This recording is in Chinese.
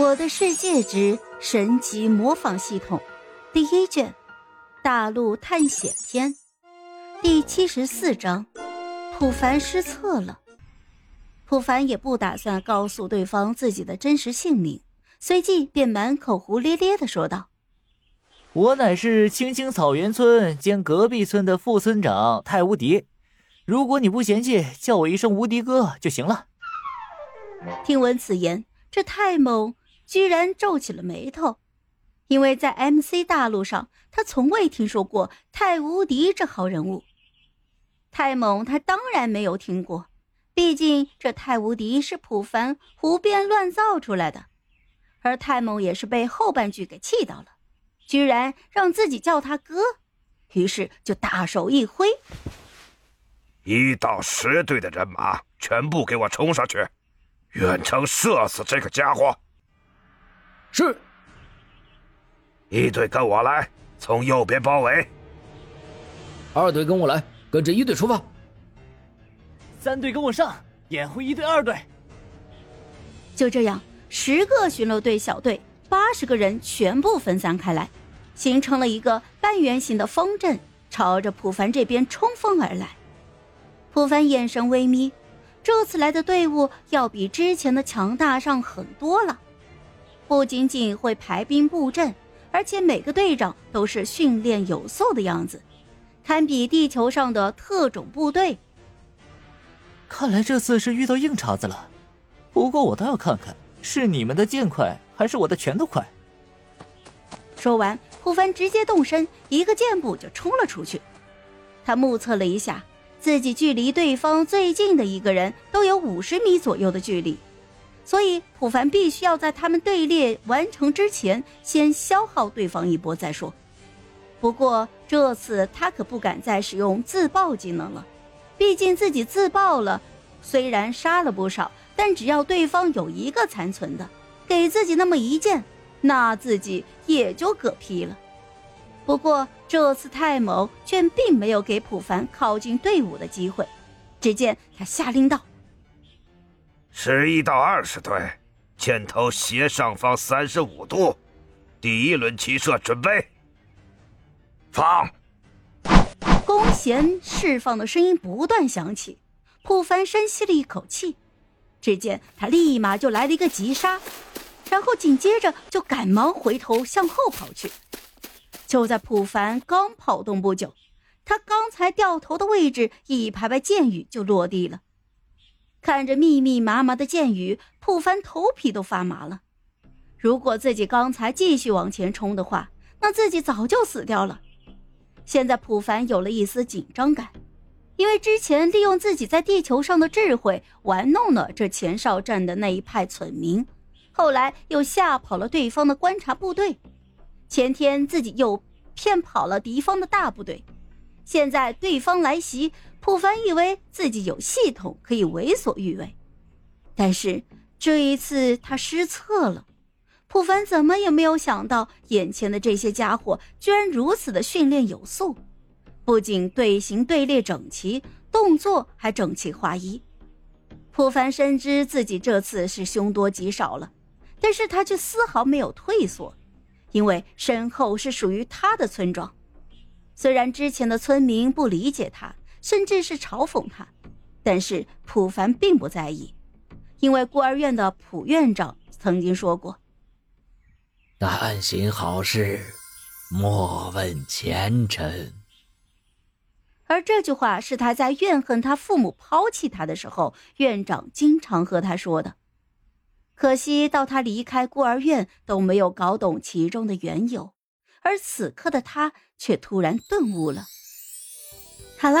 我的世界之神级模仿系统第一卷大陆探险篇第七十四章：普凡失策了。普凡也不打算告诉对方自己的真实姓名，随即便满口胡咧咧的说道：“我乃是青青草原村兼隔壁村的副村长太无敌，如果你不嫌弃，叫我一声无敌哥就行了。”听闻此言，这太猛。居然皱起了眉头，因为在 MC 大陆上，他从未听说过太无敌这号人物。太猛，他当然没有听过，毕竟这太无敌是普凡胡编乱造出来的。而太猛也是被后半句给气到了，居然让自己叫他哥，于是就大手一挥，一到十队的人马全部给我冲上去，远程射死这个家伙。是，一队跟我来，从右边包围。二队跟我来，跟着一队出发。三队跟我上，掩护一队、二队。就这样，十个巡逻队小队，八十个人全部分散开来，形成了一个半圆形的方阵，朝着普凡这边冲锋而来。普凡眼神微眯，这次来的队伍要比之前的强大上很多了。不仅仅会排兵布阵，而且每个队长都是训练有素的样子，堪比地球上的特种部队。看来这次是遇到硬茬子了，不过我倒要看看是你们的剑快还是我的拳头快。说完，胡凡直接动身，一个箭步就冲了出去。他目测了一下，自己距离对方最近的一个人都有五十米左右的距离。所以，普凡必须要在他们队列完成之前，先消耗对方一波再说。不过这次他可不敢再使用自爆技能了，毕竟自己自爆了，虽然杀了不少，但只要对方有一个残存的，给自己那么一剑，那自己也就嗝屁了。不过这次太谋却并没有给普凡靠近队伍的机会，只见他下令道。十一到二十队，箭头斜上方三十五度，第一轮齐射，准备，放。弓弦释放的声音不断响起，普凡深吸了一口气，只见他立马就来了一个急刹，然后紧接着就赶忙回头向后跑去。就在普凡刚跑动不久，他刚才掉头的位置，一排排箭雨就落地了。看着密密麻麻的箭雨，普凡头皮都发麻了。如果自己刚才继续往前冲的话，那自己早就死掉了。现在普凡有了一丝紧张感，因为之前利用自己在地球上的智慧玩弄了这前哨站的那一派村民，后来又吓跑了对方的观察部队，前天自己又骗跑了敌方的大部队，现在对方来袭。普凡以为自己有系统可以为所欲为，但是这一次他失策了。普凡怎么也没有想到，眼前的这些家伙居然如此的训练有素，不仅队形队列整齐，动作还整齐划一。普凡深知自己这次是凶多吉少了，但是他却丝毫没有退缩，因为身后是属于他的村庄。虽然之前的村民不理解他。甚至是嘲讽他，但是普凡并不在意，因为孤儿院的普院长曾经说过：“但行好事，莫问前程。”而这句话是他在怨恨他父母抛弃他的时候，院长经常和他说的。可惜到他离开孤儿院都没有搞懂其中的缘由，而此刻的他却突然顿悟了。好了。